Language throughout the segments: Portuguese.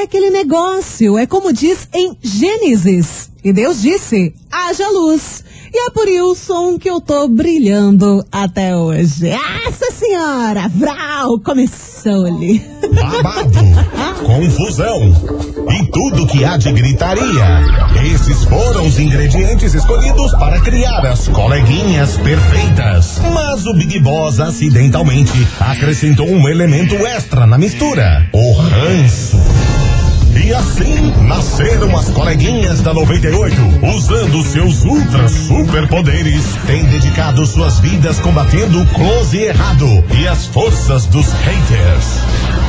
é aquele negócio. É como diz em Gênesis. E Deus disse: haja luz. E é por isso que eu tô brilhando até hoje. Essa senhora, Vral, começou-lhe. babado, confusão e tudo que há de gritaria. Esses foram os ingredientes escolhidos para criar as coleguinhas perfeitas. Mas o Big Boss acidentalmente acrescentou um elemento extra na mistura: o ranço. E assim nasceram as coleguinhas da 98, usando seus ultra superpoderes, têm dedicado suas vidas combatendo o close e errado e as forças dos haters.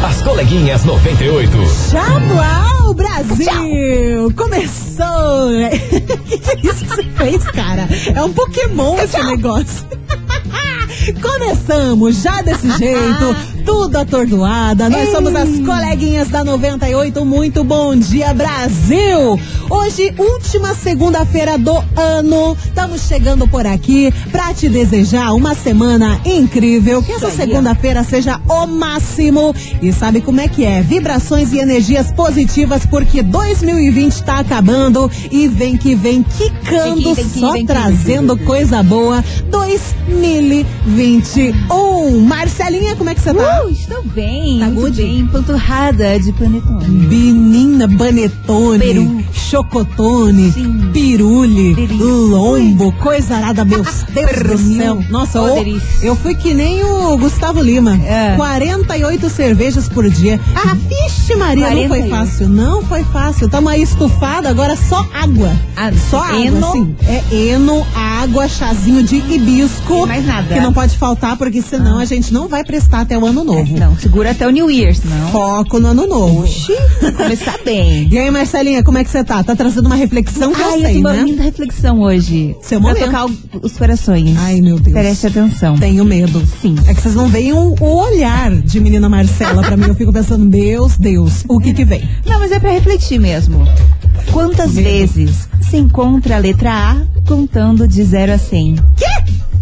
As coleguinhas 98. Tchau, Brasil! Começou! que que é isso que você fez, cara? É um Pokémon esse negócio. Começamos já desse jeito, tudo atordoada. Nós somos as coleguinhas da 98. Muito bom dia, Brasil! Hoje, última segunda-feira do ano. Estamos chegando por aqui pra te desejar uma semana incrível. Que essa segunda-feira seja o máximo. E sabe como é que é? Vibrações e energias positivas, porque 2020 tá acabando e vem que vem quicando, Vem que vem que só vem que trazendo coisa boa. 2021. Marcelinha, como é que você tá? Uh, estou bem, Tá muito good? bem, empanturrada de panetone. Menina, banetone, Peru. chocotone, Sim. pirule, Delícia. lombo, coisa arada, meus Deus do céu. Nossa, Ô, eu, eu fui que nem o Gustavo Lima. É. 48 cervejas por dia. Ah, vixe Maria, não foi 48. fácil. Não foi fácil. Tamo aí estufado, agora só água. Ah, Só água, eno. assim. É eno, água, chazinho de hibisco. E mais nada. Que não pode faltar, porque senão a gente não vai prestar até o ano novo. Não, segura até o New Year's, não. Foco no ano novo. Oxi, começar bem. E aí, Marcelinha, como é que você tá? Tá trazendo uma reflexão que Ai, eu sei, né? linda reflexão hoje. Seu pra momento. tocar o- os corações. Ai, meu Deus. Preste atenção. Tenho medo. Sim. É que vocês não veem o, o olhar de menina Marcela pra mim. Eu fico pensando, Deus, Deus, o que que vem? Não, mas é pra refletir mesmo. Quantas vezes se encontra a letra A contando de 0 a 100? Quê?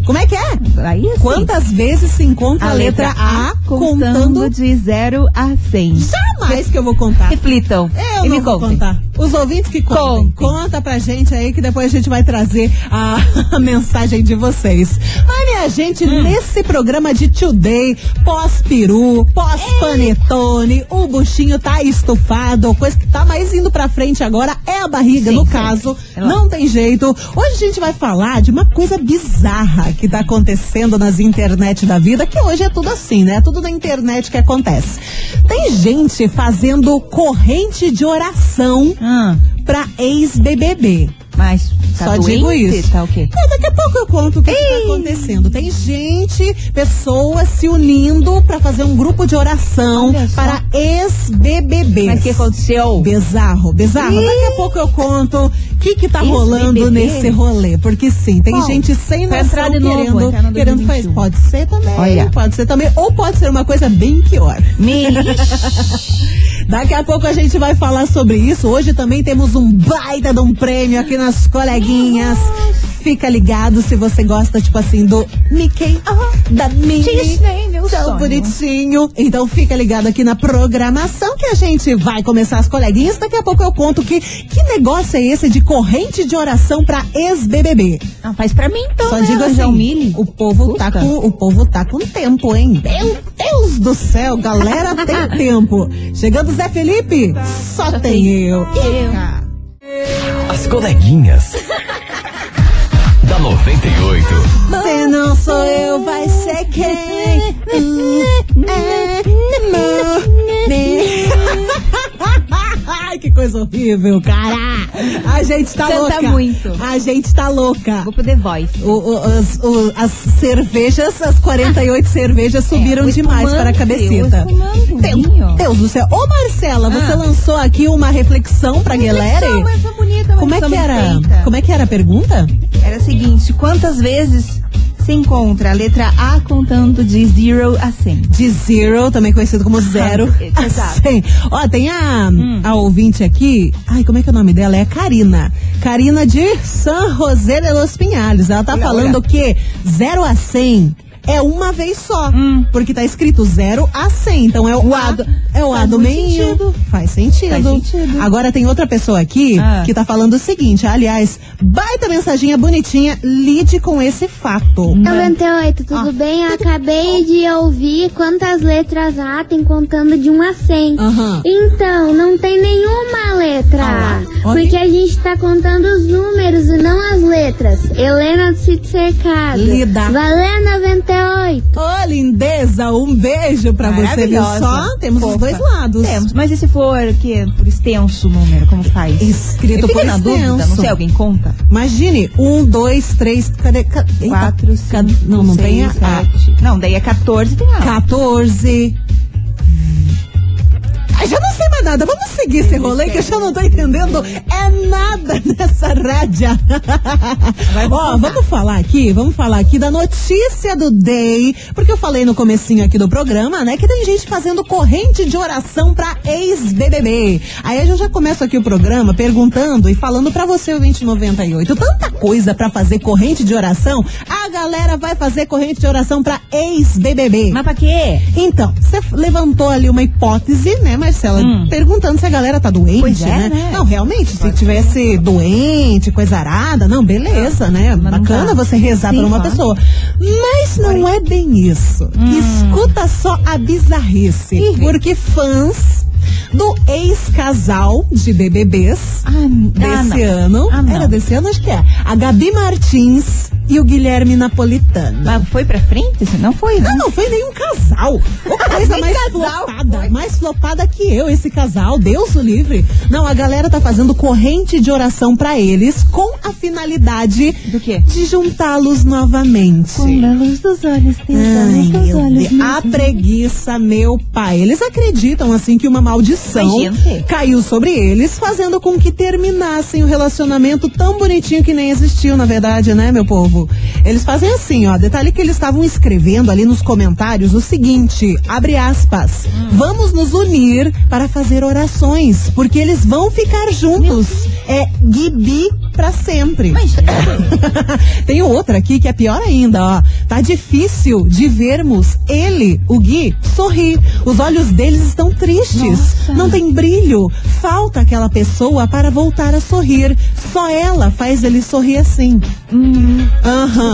Como é que é? Aí assim, Quantas vezes se encontra a, letra, A contando... de 0 a 100. Jamais que eu vou contar. Reflitam Eu e não vou contem. contar. Os ouvintes que contem. Contem. Conta pra gente aí que depois a gente vai trazer a, a mensagem de vocês. Mas, minha gente, Hum. nesse programa de Today, pós-peru, pós-panetone, o buchinho tá estufado, coisa que tá mais indo pra frente agora é a barriga, Sim, no sim. caso. É não tem jeito. Hoje a gente vai falar de uma coisa bizarra que tá acontecendo nas internet da vida, que hoje é tudo assim, né? Tudo na internet que acontece. Tem gente fazendo corrente de oração Ah, pra ex-BBB. Mas tá Só doente? digo isso. Tá o quê? Mas daqui a pouco eu conto o que, que tá acontecendo. Tem gente, pessoas se unindo pra fazer um grupo de oração para ex-BBB. Mas o que aconteceu? Bizarro, bizarro. Daqui a pouco eu conto o que que tá rolando nesse rolê. Porque sim, tem Bom, gente sem noção novo, querendo, querendo fazer. 2021. Pode ser também, Olha. pode ser também. Ou pode ser uma coisa bem pior. Me... Daqui a pouco a gente vai falar sobre isso. Hoje também temos um baita de um prêmio aqui nas coleguinhas. Fica ligado se você gosta, tipo assim, do Mickey, da Minnie. Meu Tão sonho. bonitinho. Então fica ligado aqui na programação que a gente vai começar as coleguinhas. Daqui a pouco eu conto que, que negócio é esse de corrente de oração pra ex-BBB. Não, faz pra mim então, Só né? digo assim, o povo, tá Custa. com, o povo tá com tempo, hein? Meu Deus do céu, galera tem tempo. Chegando Zé Felipe, só, tem eu. Ica. As coleguinhas. Da 98. Se não sou eu, vai ser quem? É. Ai, que coisa horrível, cara. A gente tá Canta louca. muito. A gente tá louca. Vou pro The Voice. O- o- as, o- as cervejas, as 48 cervejas subiram É, demais para a espumante, Deus. Deus do céu. Ô Marcela, você Ah. lançou aqui uma reflexão pra galera? Reflexão, mas bonita, uma Como é que reflexão era? feita. Como é que era a pergunta? Era o seguinte, quantas vezes se encontra a letra A contando de 0 a 100? De zero, também conhecido como zero. Exato. Sim. Ó, tem a, Hum. a ouvinte aqui. Ai, como é que é o nome dela? É a Karina. Karina de San José de los Pinhales. Ela tá Olha, falando olha. que 0 a 100 é uma vez só. Hum. Porque tá escrito 0 a 100. Então é o, O A, A do- é o A do meio. sentido. Faz sentido. Faz sentido. Agora tem outra pessoa aqui Ah. que tá falando o seguinte, aliás, baita mensaginha bonitinha, lide com esse fato. 98, tudo Ah, bem? Eu acabei de ouvir quantas letras A tem contando de 1 a 100. Aham. Então, não tem nenhuma letra Ah A. Porque a gente tá contando os números e não as letras. Helena do Sítio Cercado. Lida. Valeu 98. Ô, lindeza, um beijo pra você, viu só? Temos os Fofa. dois lados. Temos. Mas e se for que por extenso o número, como faz? Escrito por na dúvida, não extenso. sei, alguém conta? Imagine, um, dois, três, cadê? Ca- eita, Quatro, ca- cinco, Não, não seis, tem a, sete. Não, daí é 14 tem A. 14. Ai, já não sei nada. Vamos seguir esse rolê que eu já não tô entendendo é nada nessa rádio. Ó, vamos falar aqui, vamos falar aqui da notícia do day, porque eu falei no comecinho aqui do programa, né, que tem gente fazendo corrente de oração pra ex-BBB. Aí eu já começo aqui o programa perguntando e falando pra você, o 2098, tanta coisa pra fazer corrente de oração, a galera vai fazer corrente de oração pra ex-BBB. Mas pra quê? Então, você levantou ali uma hipótese, né, Marcela? Hum. Perguntando se a galera tá doente, Pois é, né? né? Não, realmente, se tivesse doente, coisa arada, não, beleza, né? Bacana você rezar Sim, por uma pessoa. Mas não é bem isso. Escuta só a bizarrice. Porque fãs do ex-casal de BBBs Ah, desse ah, ano, Ah, era desse ano, acho que é, a Gabi Martins e o Guilherme Napolitano. Mas foi pra frente? Não foi, né? Não, não foi nenhum casal. Ô, coisa mais casal flopada, foi. mais flopada que eu, esse casal. Deus o livre. Não, a galera tá fazendo corrente de oração pra eles com a finalidade Do quê? de juntá-los novamente. a luz dos olhos, Ai, meu Deus. A preguiça, meu pai. Eles acreditam, assim, que uma maldição gente. caiu sobre eles, fazendo com que terminassem o relacionamento tão bonitinho que nem existiu, na verdade, né, meu povo? Eles fazem assim, ó. Detalhe que eles estavam escrevendo ali nos comentários o seguinte: abre aspas. Vamos nos unir para fazer orações, porque eles vão ficar juntos. É Gibi pra sempre. Mas, Tem outra aqui que é pior ainda, ó. Tá difícil de vermos ele, o Gui, sorrir. Os olhos deles estão tristes. Nossa. Não tem brilho. Falta aquela pessoa para voltar a sorrir. Só ela faz ele sorrir assim. hum.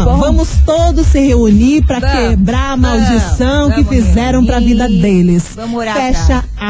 Bom. Vamos todos se reunir para quebrar a maldição Vamos. que fizeram para a vida deles. Vamos orar Fecha eu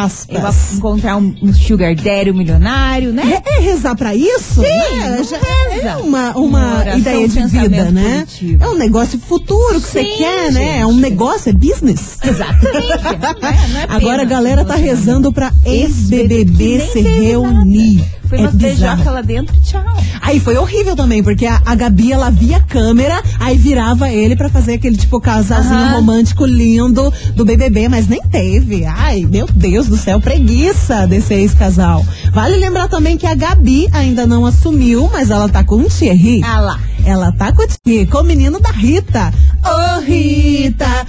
aspas. encontrar um, um sugar daddy, um milionário, né? É, é rezar pra isso? né? não Já reza. é uma, Uma ideia de vida, né? positivo. É um negócio futuro que você Sim, quer, né? É um gente. negócio, é business. Exatamente. Não é- não é Agora a galera tá rezando pra Ex-BBB se reunir. Foi é umas bizarro. beijoca lá dentro e tchau. Aí foi horrível também, porque a, a Gabi, ela via a câmera, aí virava ele pra fazer aquele tipo casalzinho Aham. romântico lindo do BBB, mas nem teve. Ai, meu Deus do céu, preguiça desse ex-casal. Vale lembrar também que a Gabi ainda não assumiu, mas ela tá com o Thierry. Ah lá. Ela tá com o Thierry, com o menino da Rita. Ô Rita,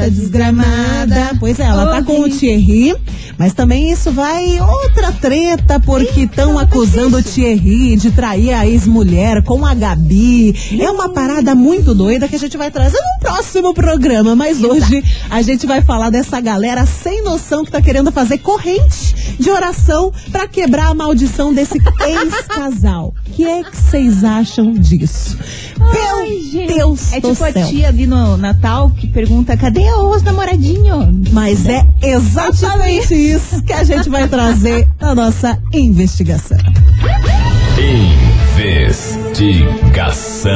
volta desgramada. Pois é, ela tá com o. Thierry, mas também isso vai outra treta, porque estão acusando o Thierry de trair a ex-mulher com a Gabi. É uma parada muito doida que a gente vai trazer num próximo programa, mas hoje a gente vai falar dessa galera sem noção que tá querendo fazer corrente de oração pra quebrar a maldição desse ex-casal. O que é que vocês acham disso? Ai, Meu gente. Deus É do tipo a céu. tia ali no Natal que pergunta: cadê os namoradinhos? Mas é exatamente isso que a gente vai trazer na nossa investigação. Investigação.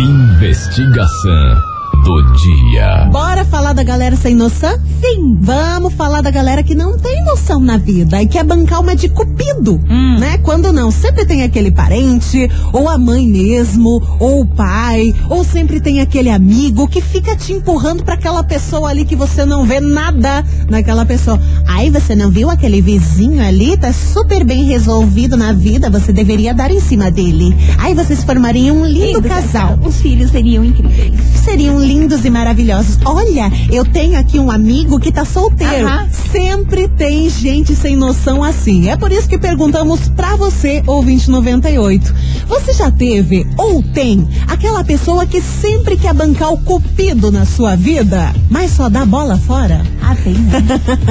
Investigação do dia. Bora falar da galera sem noção? Sim. Vamos falar da galera que não tem noção na vida e quer bancar uma de cupido, Hum. né? Quando não, sempre tem aquele parente, ou a mãe mesmo, ou o pai, ou sempre tem aquele amigo que fica te empurrando pra aquela pessoa ali que você não vê nada naquela pessoa. Ai, você não viu aquele vizinho ali? Tá super bem resolvido na vida, você deveria dar em cima dele. Ai, vocês formariam um lindo, Lindo casal. Os filhos seriam incríveis. Seriam lindos e maravilhosos. Olha, eu tenho aqui um amigo que tá solteiro. Sempre tem gente sem noção assim. É por isso que perguntamos pra você, ouvinte 98. Você já teve ou tem aquela pessoa que sempre quer bancar o cupido na sua vida, mas só dá bola fora? Ah, tem. né?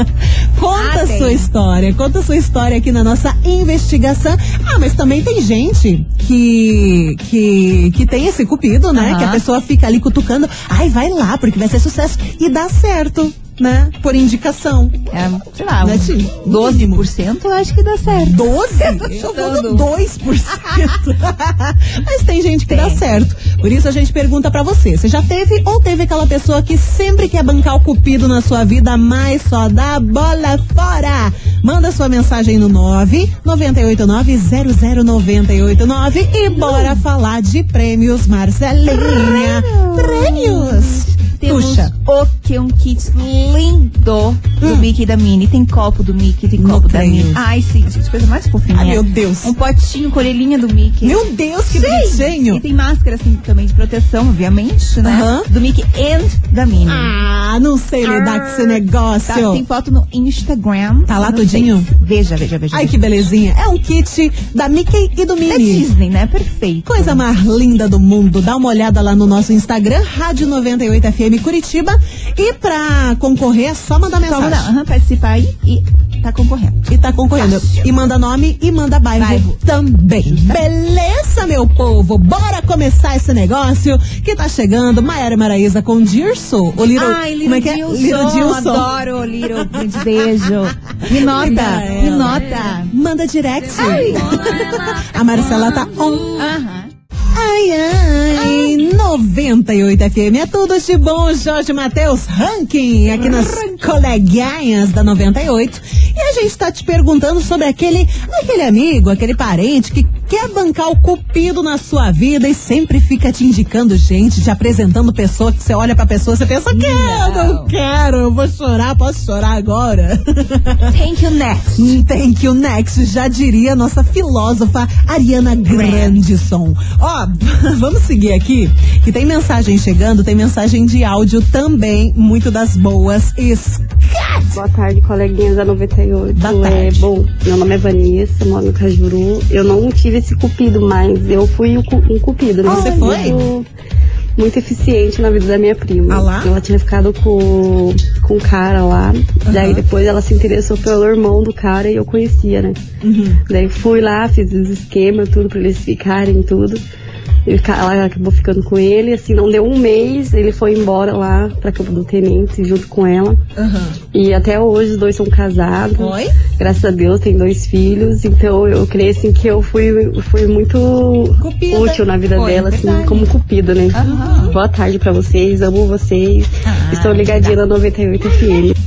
Conta Ah, a tem. sua história, conta a sua história aqui na nossa investigação. Ah, mas também tem gente que que, que tem esse cupido, né? Que a pessoa fica ali cutucando, ai, vai lá, porque vai ser sucesso. E dá certo, né? Por indicação. É, sei lá, Né, Ti? 12% eu acho que dá certo. 12? Eu vou no 2%. Mas tem gente que dá Tem. certo. Por isso a gente pergunta pra você: você já teve ou teve aquela pessoa que sempre quer bancar o cupido na sua vida, mas só dá bola fora? Manda sua mensagem no 998900989 e bora falar de prêmios, Marcelinha. Prêmios! Temos Puxa. o que um kit lindo do Hum. Mickey e da Minnie. Tem copo do Mickey, tem Não copo da tenho. Minnie. Ai, sim, gente, coisa mais fofinha. Ai, meu Deus. Um potinho com orelhinha do Mickey. Meu Deus, que bonitinho! E tem máscara, assim, também de proteção, obviamente, né? Aham. Do Mickey and da Minnie. Ah, não sei lidar com esse negócio. Tá, tem foto no Instagram. Tá lá tudinho? Face. Veja, veja, veja. Ai, veja. que belezinha. É um kit da Mickey e do Da Minnie. Disney, né? Perfeito. Coisa mais linda do mundo. Dá uma olhada lá no nosso Instagram, Rádio 98FM Curitiba. E pra concorrer, é só mandar Só mensagem. mandar, aham, participar aí e tá concorrendo. E tá concorrendo. Fácil. E manda nome e manda bairro, Bairro. também. Beleza, meu povo? Bora começar esse negócio que tá chegando. Maiara Maraíza com Dirso. O Little, Ai, Little como é que é? Dilson. Little Dilson. Adoro Little. Grande beijo. Me nota, me nota. Manda direct. A Marcela tá on. Aham. Ai, ai, 98 FM é tudo de bom, Jorge Matheus Ranking, aqui nas coleguinhas da 98. E a gente tá te perguntando sobre aquele, aquele amigo, aquele parente que quer bancar o cupido na sua vida e sempre fica te indicando gente, te apresentando pessoa que você olha pra pessoa, você pensa, quero, não Não. quero, eu vou chorar, posso chorar agora? Thank you, next. Thank you next, já diria nossa filósofa Ariana Grandson. Ó, vamos seguir aqui, que tem mensagem chegando, tem mensagem de áudio também, muito das boas. Escat! Boa tarde, coleguinhas da 98. Boa É, tarde. bom, meu nome é Vanessa, moro no Cajuru. Eu não tive esse cupido, mas eu fui cu- um cupido, né? Você foi? Muito, muito eficiente na vida da minha prima. Ah lá? Ela tinha ficado com, com um cara lá. Daí depois ela se interessou pelo irmão do cara e eu conhecia, né? Uhum. Daí fui lá, fiz os esquemas, tudo pra eles ficarem, tudo. Ele, ela acabou ficando com ele, assim, não deu um mês, ele foi embora lá pra Campo do Tenente junto com ela. Aham. E até hoje os dois são casados. Oi? Graças a Deus tem dois filhos. Então eu creio assim que eu fui, fui muito Cupida. útil na vida Foi, dela, assim, verdade. como cupida, né? Aham. Boa tarde pra vocês, amo vocês. Ah, Estou ligadinha na 98 FM.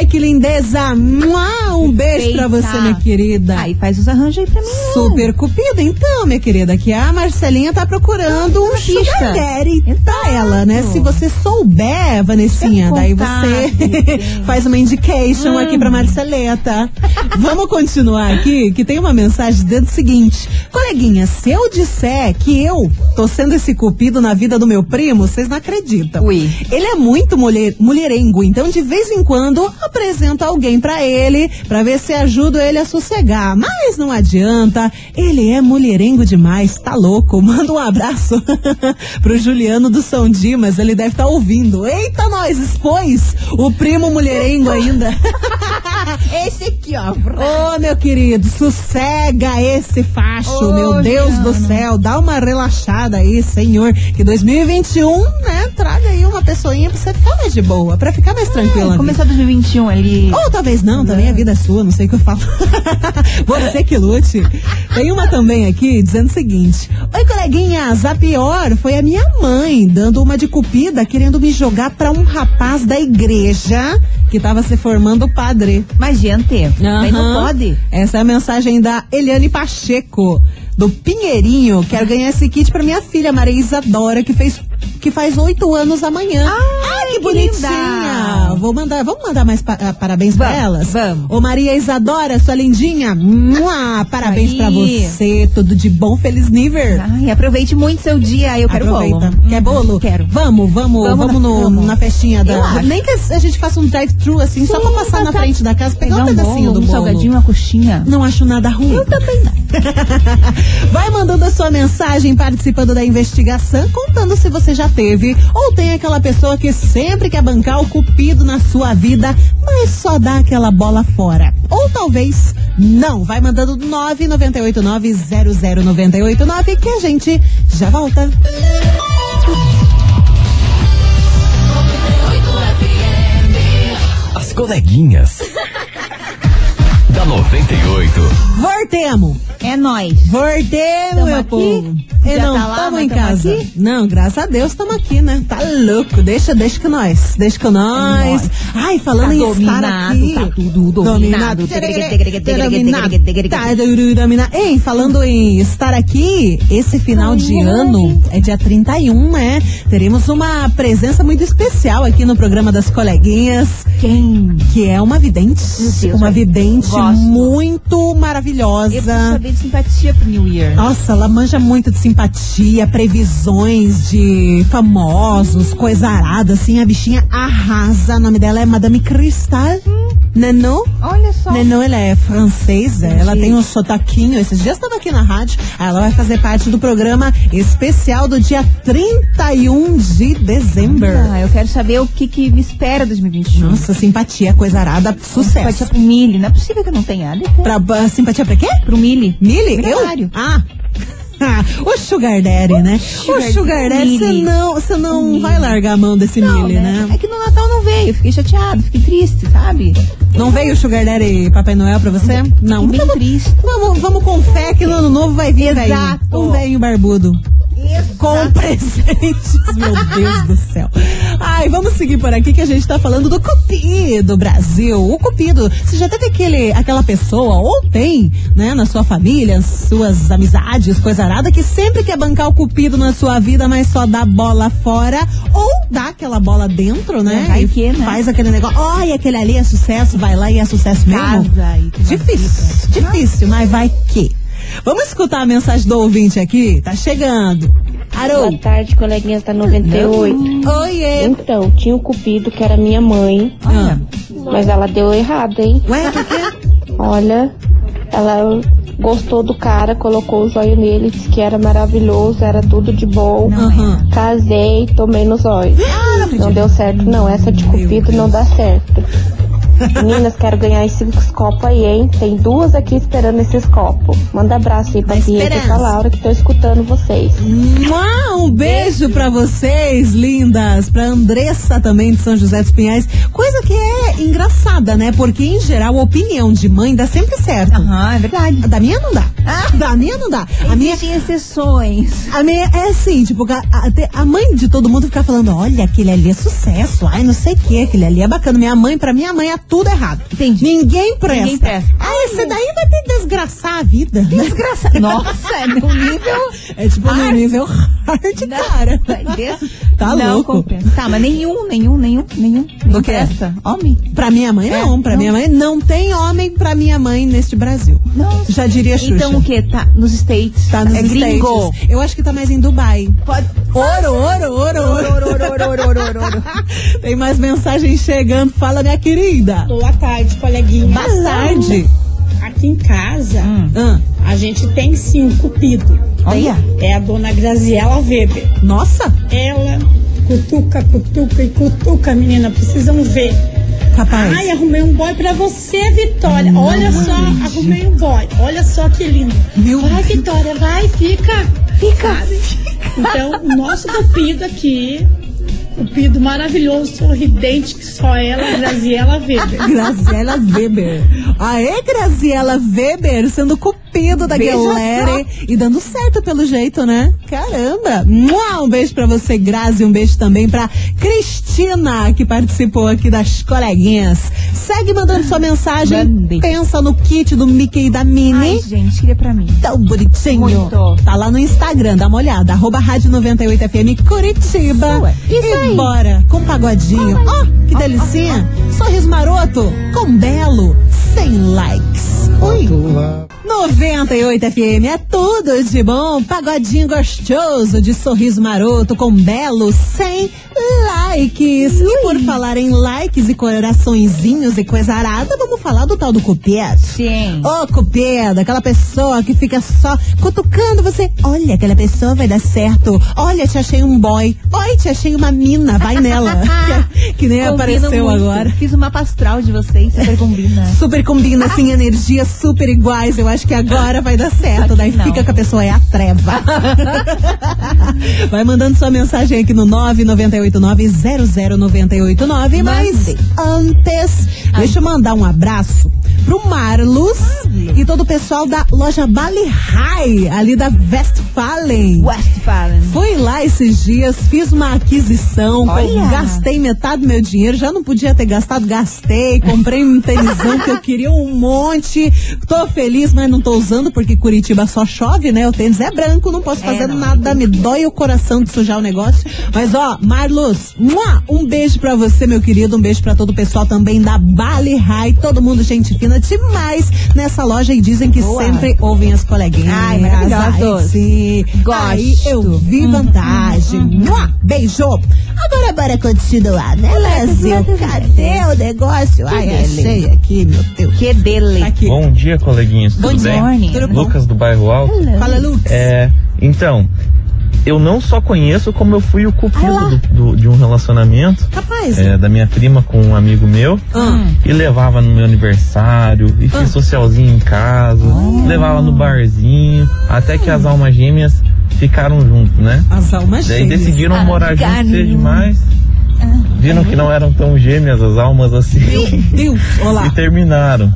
Ai, que lindeza! Um beijo pra Perfeita. você, minha querida. Aí faz os arranjos aí pra mim. Super cupida, então, minha querida, que a Marcelinha tá procurando um sugar daddy pra ela, né? Se você souber, Vanessinha, daí você faz uma indication aqui pra Marceleta. Vamos continuar aqui, que tem uma mensagem dizendo o seguinte, coleguinha, se eu disser que eu tô sendo esse cupido na vida do meu primo, vocês não acreditam. Ui. Ele é muito mulher, mulherengo, então de vez em quando apresenta alguém pra ele, pra ver se ajuda ele a sossegar. Mas não adianta, ele é mulherengo demais, tá louco. Manda um abraço pro Juliano do São Dimas, ele deve estar ouvindo. Eita, nós expôs o primo mulherengo ainda. Esse aqui, ó. Ô, meu querido, sossega esse facho, Ô, meu Deus do céu, dá uma relaxada aí, senhor, que 2021, né, traga aí uma pessoinha pra você ficar mais de boa, pra ficar mais tranquila. É, começar 2021 ali. Ou talvez não, também a vida é sua, não sei o que eu falo. Você que lute. Tem uma também aqui dizendo o seguinte: Oi, coleguinhas, a pior foi a minha mãe dando uma de cupida querendo me jogar pra um rapaz da igreja que tava se formando padre. Mas, gente, aí não pode. Essa é a mensagem da Eliane Pacheco, do Pinheirinho. Quero ganhar esse kit pra minha filha, Maria Isadora, que fez que faz oito anos amanhã. Ai, que, bonitinha. Vou mandar, vamos mandar mais pa- ah, parabéns pra Vamos, elas? vamos. Ô Maria Isadora, sua lindinha. Mua, parabéns Aí. pra você. Tudo de bom, feliz nível. Ai, aproveite muito seu dia. Eu quero Aproveita. bolo. Quer bolo? Quero. Vamos, vamos, vamos, Vamos na- no- vamos. na festinha da. Nem que a gente faça um drive-thru assim, só Sim, pra passar na frente da casa, pegar, Pegar um um pedacinho bolo, do um bolo. salgadinho, uma coxinha. Não acho nada ruim. Eu também não. Vai mandando a sua mensagem participando da investigação, contando se você já teve ou tem aquela pessoa que sempre quer bancar o cupido na sua vida, mas só dá aquela bola fora. Ou talvez não. Vai mandando 998900989 que a gente já volta. As coleguinhas. Da 98. Voltemos. É nóis. Voltemos, meu aqui? povo. Já E não, tá lá, tamo em casa. aqui? Não, graças a Deus estamos aqui, né? Tá louco. Deixa, deixa com nós. Deixa com nós. Ai, falando Tá em dominado, estar aqui. tá tudo dominado. Dominado. Tá dominado. Ei, falando em estar aqui, esse final de ano é dia 31, né? Teremos uma presença muito especial aqui no programa das coleguinhas. Quem? Que é uma vidente. Deus, uma vidente Gosto. muito Eu maravilhosa. preciso saber de simpatia pro New Year. Nossa, ela manja muito de simpatia, previsões de famosos, coisa arada, assim. A bichinha arrasa. O nome dela é Madame Cristal. Nanon. Olha só. Nanon, ela é francesa, Entendi. ela tem um sotaquinho. Esses dias estava aqui na rádio. Ela vai fazer parte do programa especial do dia 31 de dezembro. Ah, eu quero saber o que, que me espera 2021. Nossa, simpatia, coisa arada, Simpatia sucesso. pro Mili. Não é possível que eu não tenha. Deve ter. Pra, simpatia pra quê? Pro Mili. Mili? Eu? Ah. o Sugar Daddy, né? Sugar o Sugar Daddy, você não, não Mili. vai largar a mão desse Não, Mili, né? É que no Natal não veio. Fiquei chateado, fiquei triste, sabe? Não veio o Sugar Daddy e Papai Noel pra você? Não. Bem Vamos, triste. vamos, vamos com fé que no ano novo vai vir. Exato. Um velho barbudo. Com presentes, meu Deus do céu. Ai, vamos seguir por aqui que a gente tá falando do Cupido Brasil. O Cupido, você já teve aquele, aquela pessoa, ou tem, né, na sua família, suas amizades, coisa arada, que sempre quer bancar o Cupido na sua vida, mas só dá bola fora, ou dá aquela bola dentro, né? Vai que, né? Faz aquele negócio, olha, aquele ali é sucesso, vai lá e é sucesso mesmo. Casa Difícil, difícil, mas vai que. Vamos escutar a mensagem do ouvinte aqui? Tá chegando. Arô. Boa tarde, coleguinhas da 98. Oiê. Então, tinha o Cupido, que era minha mãe, Ah. mas ela deu errado, hein? Ué, por quê? Olha, ela gostou do cara, colocou o zóio nele, disse que era maravilhoso, era tudo de bom. Aham. Casei, tomei no zóio. não deu certo, não. Essa de Cupido não dá certo. Meninas, quero ganhar esses copos aí, hein? Tem duas aqui esperando esses copos. Manda abraço aí pra Pietra e pra Laura que tô escutando vocês. Mua, Um beijo pra vocês, lindas. Pra Andressa também de São José dos Pinhais. Coisa que é engraçada, né? Porque, em geral, a opinião de mãe dá sempre certo. Aham, é verdade. Da minha não dá. Da minha não dá. A minha, Existem exceções. A minha é assim, tipo, a, a- a mãe de todo mundo fica falando, olha, aquele ali é sucesso, ai, não sei o que, aquele ali é bacana. Minha mãe, pra minha mãe, é tudo errado. Entendi. Ninguém presta. Ninguém presta. Ai, esse daí vai ter que desgraçar a vida. Desgraça. Nossa, é no nível. É tipo no Hard. nível hard, cara. Desse- Tá não louco. compensa. Tá, mas nenhum, nenhum, nenhum, nenhum. nenhum quê? presta. Homem? Pra minha mãe, É, não. Pra não. minha mãe, não tem homem pra minha mãe neste Brasil. Não. Já diria Xuxa. Então o que? Tá nos States. Tá nos é gringo. States. Eu acho que tá mais em Dubai. Pode. Ouro, ouro, ouro, ouro. Tem mais mensagem chegando. Fala, minha querida. Boa tarde, coleguinha. Boa tarde. Aqui em casa, Ah, a gente tem sim um cupido. Olha. É a dona Graziela Weber. nossa, Ela cutuca, cutuca e cutuca, menina. Precisam ver. capaz. Ai, arrumei um boy pra você, Vitória. Não Olha só, arrumei um boy. Olha só que lindo. Meu vai. Vitória, vai, fica. Fica. Então, o nosso cupido aqui, cupido maravilhoso, sorridente, que só ela, Graziela Weber. Graziela Weber. Aê, Graziela Weber, sendo cupido da Veja galera e dando certo pelo jeito, né? Caramba. Um beijo pra você, Grazi. Um beijo também pra Cristina, que participou aqui das coleguinhas. Segue mandando sua mensagem. Pensa no kit do Mickey e da Minnie. Ai, gente, queria pra mim. Tão bonitinho. Muito. Tá lá no Instagram, dá uma olhada. Arroba Rádio 98FM Curitiba. Ué, isso e aí. Bora com um pagodinho. Ó, que delicinha. Sorriso maroto com belo, sem likes. Ui. 98 FM é tudo de bom. Pagodinho gostoso de sorriso maroto com belo, sem likes. E por falar em likes e coraçõezinhos e coisa arada, vamos falar do tal do cupido. Sim. Ô, cupido, aquela pessoa que fica só cutucando você. Olha, aquela pessoa vai dar certo. Olha, te achei um boy. Oi, te achei uma mina. Vai nela. que, que nem apareceu muito. agora. Fiz uma astral de vocês, super combina. Super combina, assim, energias super iguais. Eu acho que agora vai dar certo. Daí não. fica que a pessoa é a treva. vai mandando sua mensagem aqui no 998900989. Mas antes, deixa eu mandar um abraço pro Marlos e todo o pessoal da loja Bali High, ali da Westfalen. Westfalen. Fui lá esses dias, fiz uma aquisição, Olha. gastei metade do meu dinheiro, já não podia ter gastado, gastei, comprei um tênisão que eu queria um monte. Tô feliz, mas não tô usando porque Curitiba só chove, né? O tênis é branco, não posso É, fazer não, nada, me dói o coração de sujar o negócio. Mas ó, Marlos, um beijo pra você, meu querido, um beijo pra todo o pessoal também da Bali High, todo mundo gente fina demais nessa loja e dizem que Boa. sempre ouvem as coleguinhas. Ai, maravilhosos. Sim. Gosto. Aí eu vi vantagem. Mua, Beijo. Agora bora continuar, né, Brasil? Cadê o negócio? Ai, dele. achei aqui, meu Deus. Que dele. Tá aqui. Bom dia, coleguinhas. Bom Bem? morning. Tudo? Lucas do Bairro Alto. Fala, Lucas. É, então, eu não só conheço como eu fui o cupido do- do- de um relacionamento Capaz. é, da minha prima com um amigo meu. Ah, E levava no meu aniversário, e fiz socialzinho em casa, levava no barzinho, até que as almas gêmeas ficaram juntos, né? as almas Daí gêmeas. decidiram Ah, morar juntos demais. Viram que não eram tão gêmeas as almas assim. Meu Deus, olá. e terminaram.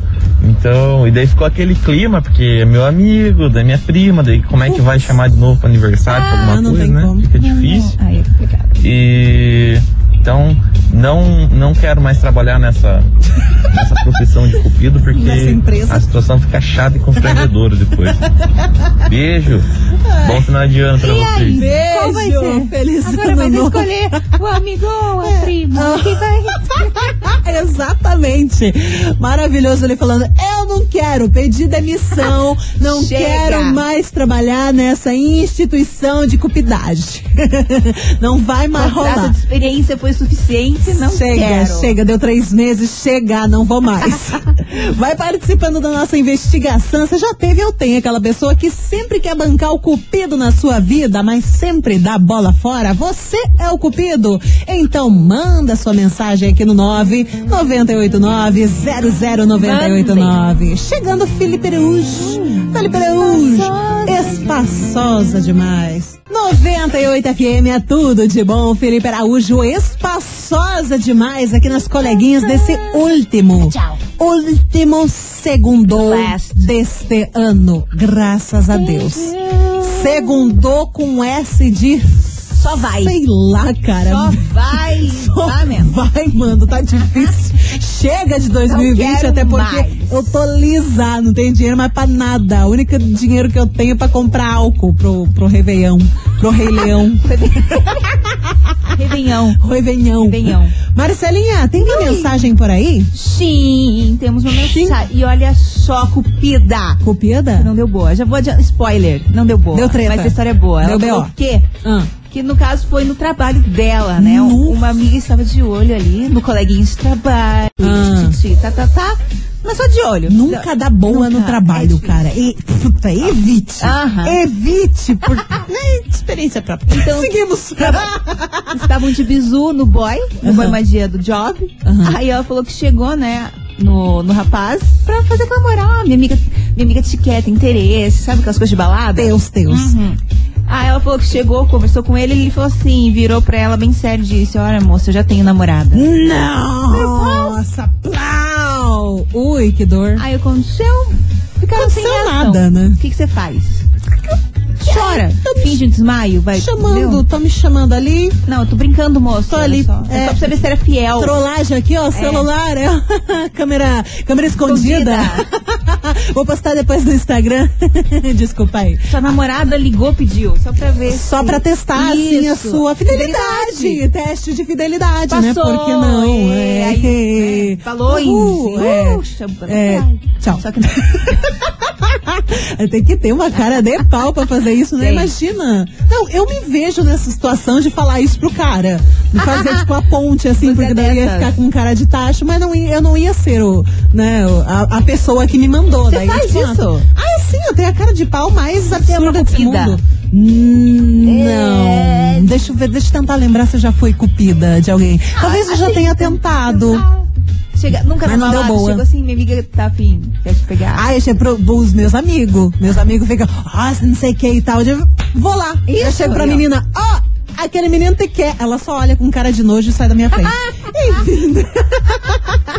Então, e daí ficou aquele clima, porque é meu amigo, da minha prima, daí como é que vai chamar de novo pro aniversário, pra Ah, alguma não coisa, né? como. Fica difícil. Ai, é complicado. E então não não quero mais trabalhar nessa nessa profissão de cupido porque a situação fica chata e constrangedora depois. Beijo. Bom final de ano pra vocês. Beijo. Qual vai ser? Feliz Agora ano vai escolher o amigo ou a prima. Ah. Quem vai? Exatamente. Maravilhoso ele falando: Eu não quero pedir demissão, não Chega. quero mais trabalhar nessa instituição de cupidagem. não vai mais Contrato rolar. de experiência foi suficiente, não chega, quero. chega, deu três meses, chega, não vou mais. Vai participando da nossa investigação. Você já teve ou tem aquela pessoa que sempre quer bancar o cupido na sua vida, mas sempre dá bola fora? Você é o cupido? Então manda sua mensagem aqui no 998900989. 00989. Chegando Felipe Araújo. Felipe Araújo. Espaçosa demais. 98 FM é tudo de bom. Felipe Araújo, espaçosa demais aqui nas coleguinhas desse último. Último segundo deste ano. Graças a Deus. Segundou com S de. Só vai. Sei lá, cara. Só vai. Só Vai mesmo. Vai, mano, tá difícil. Chega de 2020, quero até porque mais. eu tô lisa, não tenho dinheiro mais pra nada. O único dinheiro que eu tenho é pra comprar álcool pro, pro Réveillon, pro Rei Leão, Réveillon. Réveillon. Réveillon. Marcelinha, tem uma mensagem por aí? Sim, temos uma mensagem. E olha só, cupida. Cupida? Não deu boa. Já vou adiantar. Spoiler. Não deu boa. Deu treta. Mas a história é boa. Ela Deu falou BO. o quê? Ah, Que no caso foi no trabalho dela, né? Um- Nossa. Uma amiga estava de olho ali, no coleguinha de trabalho, Ah. titi, tá, tá, tá. Mas só de olho. nunca dá boa no Nunca. trabalho, É cara. E, puta, evite. Aham. Evite, por né, experiência própria. Então- Seguimos. Estavam de bizu no boy, no Aham. boy magia do job. Aham. Aí ela falou que chegou, né, no, no rapaz pra fazer com a moral. Minha amiga, minha amiga te quer, tem interesse, sabe aquelas coisas de balada? Deus, Deus. Uhum. Aí ela falou que chegou, conversou com ele, e ele falou assim, virou pra ela bem sério e disse, olha moça, eu já tenho namorada. Nossa, plau! Ui, que dor. Aí aconteceu, ficaram sem reação. nada, né? O que que você faz? Chora. Tá me Finge um desmaio, vai. chamando, entendeu? tô me chamando ali. Não, eu tô brincando, moço. Tô ali, Só. É. é. só pra você ver se era fiel. Trollagem aqui, ó, celular, é. câmera, câmera escondida. Vou postar depois no Instagram. Desculpa aí. Sua namorada ligou, pediu. Só pra ver. Só se- pra testar, assim, a Isso. sua fidelidade. Teste de fidelidade, né? Passou. Por que não? É, É, né, Falou Uhul, isso. é. Puxa, É, tchau. Só que Tem que ter uma cara de pau pra fazer isso, né? Tem. Imagina. Não, eu me vejo nessa situação de falar isso pro cara. De fazer, tipo, a ponte, assim, Você porque é daí eu ia ficar com cara de tacho, mas não ia- eu não ia ser o, né, a, a pessoa que me mandou. Você daí, faz tipo, isso? Ah, sim, eu tenho a cara de pau mais uma absurda desse mundo. Hum, É. Não. Deixa eu ver, deixa eu tentar lembrar se eu já fui cupida de alguém. Talvez eu já assim, tenha tentado. Chega, nunca Mas não deu balada, boa. Chegou assim, minha amiga tá afim, quer te pegar. Ah, eu pro, os meus amigos. Meus amigos ficam, ah, não sei o que e tal. Eu vou lá. eu Isso, chego pra ó. menina, ó, aquele menino te quer. Ela só olha com cara de nojo e sai da minha frente. Enfim.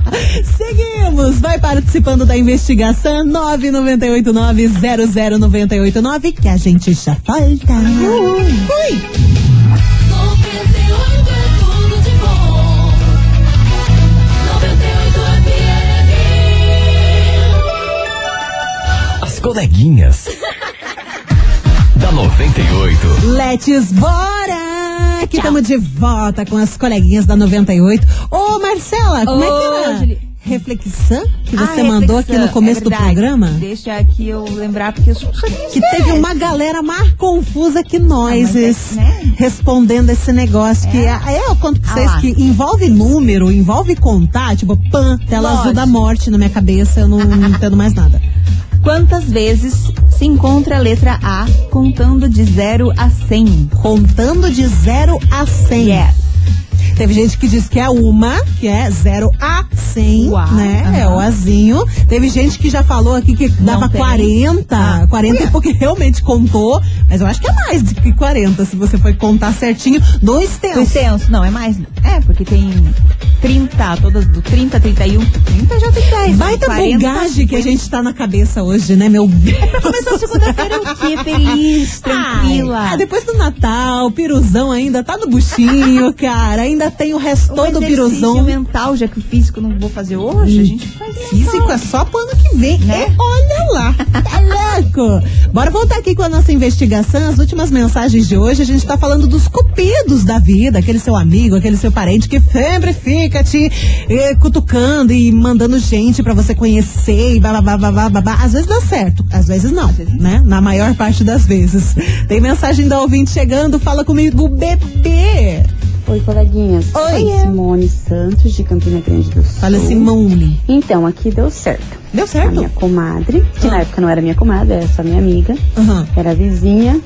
Seguimos. Vai participando da investigação 998900989 que a gente já volta. Ui. As coleguinhas. da 98. Let's bora! Que estamos de volta com as coleguinhas da 98. Ô, Marcela, como é que Ô, era? Julie. Reflexão que você Ah, mandou aqui no reflexão, começo é do programa? Deixa aqui eu lembrar, porque eu sou Que teve uma galera mais confusa que nós Ah, é, né? respondendo esse negócio que é, é, eu conto pra Ah vocês lá. que envolve número, envolve contar, tipo, pã, tela azul Lógico. da morte na minha cabeça, eu não entendo mais nada. Quantas vezes se encontra a letra A contando de 0 a 100? Contando de 0 a 100. Yes. Teve gente que diz que é uma, que é 0 a 100, O A, né? aham. É o Azinho. Teve gente que já falou aqui que dava tem. 40, Ah, 40 porque realmente contou, mas eu acho que é mais do que 40 se você for contar certinho do Do extenso. extenso, não, é mais. É, porque tem 30, todas do 30, 31. 30 já tem 10. Baita 40, bugagem que a gente tá na cabeça hoje, né, meu Deus? Começou segunda-feira o quê? Feliz, tranquila. Ai, ah, depois do Natal, o piruzão ainda tá no buchinho, cara. Ainda tem o resto do piruzão. mental, já que o físico não vou fazer hoje, a gente faz Físico é só pro ano que vem, Né? né? Olha lá, tá louco. Bora voltar aqui com a nossa investigação. As últimas mensagens de hoje, a gente tá falando dos cupidos da vida, aquele seu amigo, aquele seu parente que sempre fica te eh, cutucando e mandando gente pra você conhecer e babá, babá, babá. Às vezes dá certo, às vezes não, né? Na maior parte das vezes. Tem mensagem da ouvinte chegando, fala comigo, bebê. Oi, coleguinhas. Oi. Sou Simone Santos, de Campina Grande do Sul. Fala Simone. Então, aqui deu certo. Deu A certo? minha comadre, que Ah. na época não era minha comadre, era só minha amiga, Aham. era vizinha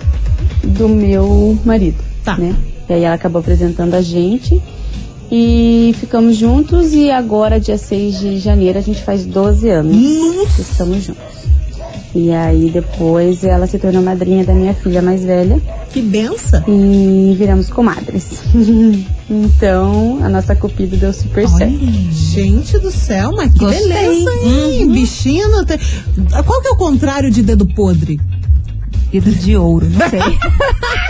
do meu marido, Tá. né? E aí ela acabou apresentando a gente e ficamos juntos e agora, dia 6 de janeiro, a gente faz 12 anos que estamos juntos. E aí depois ela se tornou madrinha da minha filha mais velha Que benção. e viramos comadres. então, a nossa cupido deu super certo. Gente do céu, mas que Gostei. beleza, hein? Bichinho não tem... Qual que é o contrário de dedo podre? Dedo de ouro, não sei.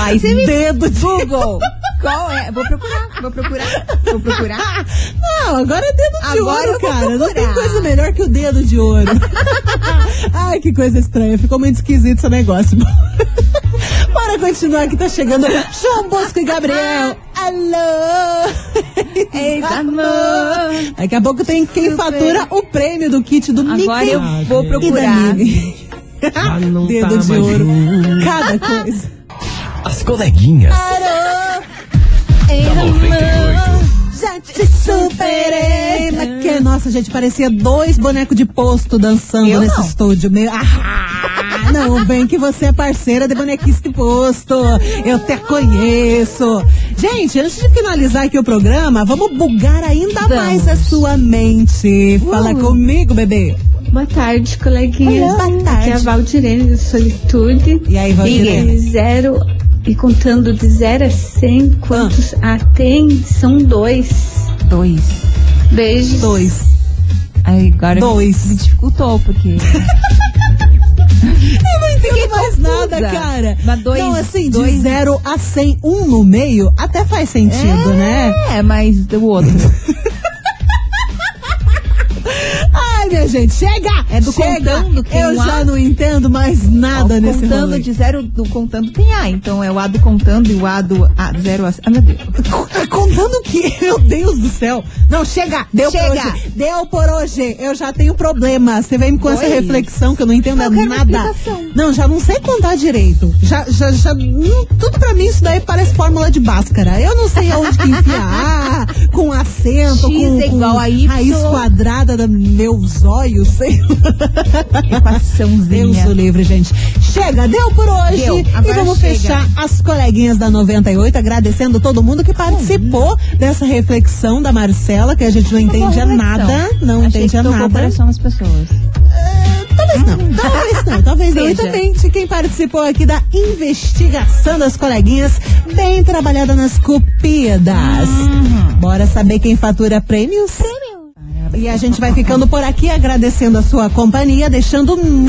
Aí você me Dedo de... Google. Qual é? Vou procurar, vou procurar, vou procurar. Não, agora é dedo de Agora ouro, cara. Não tem coisa melhor que o dedo de ouro. Ai, que coisa estranha. Ficou muito esquisito esse negócio. Bora continuar que tá chegando João Bosco e Gabriel. Alô! Eita, amor. Daqui a pouco tem quem fatura o prêmio do kit do Mickey. Agora eu vou e da procurar. Dedo tá de ouro. Cada coisa. As coleguinhas. Da 98. Já te superei. Que, nossa, gente, parecia dois bonecos de posto dançando Eu nesse não. estúdio. Meu, ah, não, vem que você é parceira de bonequice de posto. Eu te conheço. Gente, antes de finalizar aqui o programa, vamos bugar ainda Vamos. mais a sua mente. Fala Uh. comigo, bebê. Boa tarde, coleguinha. Olá, boa Aqui tarde. é a Valdirene do Solitude. E aí, Valdirene? E zero e contando de zero a cem, quantos Ah. A tem? São dois. Dois. Beijos. Dois. Aí agora Dois. me dificultou, porque. Eu não entendo Fiquei mais confusa. nada, cara. Mas dois- não, assim, de dois- 0 a 100, um no meio, até faz sentido, né? É, mas o outro. minha gente, chega! É do chega. contando, tem Eu um já A. não entendo mais nada Ó, nesse contando rolê. de zero do contando tem A, então é o A do contando e o A do A, zero a. Ah, meu Deus. Contando o quê? Meu Deus do céu. Não, chega. Deu por Chega. hoje. Deu por hoje. Eu já tenho problema. Você vem com essa reflexão que eu não entendo Eu nada. Não, já não sei contar direito. Já, já, já, hum, tudo pra mim isso daí parece fórmula de Bhaskara. Eu não sei aonde que enfiar. Com acento, X com, é com igual a Y. raiz quadrada do meus olhos, sei. Equaçãozinha. Deus o livre, gente. Chega, deu por hoje. Deu, e vamos chega. fechar as coleguinhas da 98, agradecendo todo mundo que participou dessa reflexão da Marcela, que a gente não entendia Boa nada. Não Achei o nada. coração pessoas. Talvez não, talvez não, talvez não. E também de quem participou aqui da investigação das coleguinhas, bem trabalhada nas cupidas. Bora saber quem fatura prêmios? E a gente vai ficando por aqui agradecendo a sua companhia, deixando um,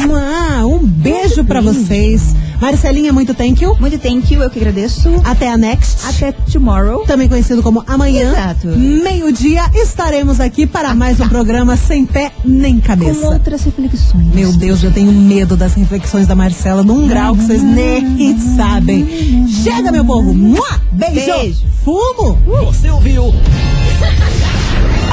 um beijo pra vocês. Marcelinha, muito thank you. Muito thank you, eu que agradeço. Até a next. Até tomorrow. Também conhecido como amanhã. Exato. Meio-dia estaremos aqui para mais um programa sem pé nem Com cabeça. outras reflexões. Meu Deus, eu tenho medo das reflexões da Marcela num grau que vocês nem sabem. Chega, meu povo. Mua! Beijo. Beijo. Fumo. Você ouviu?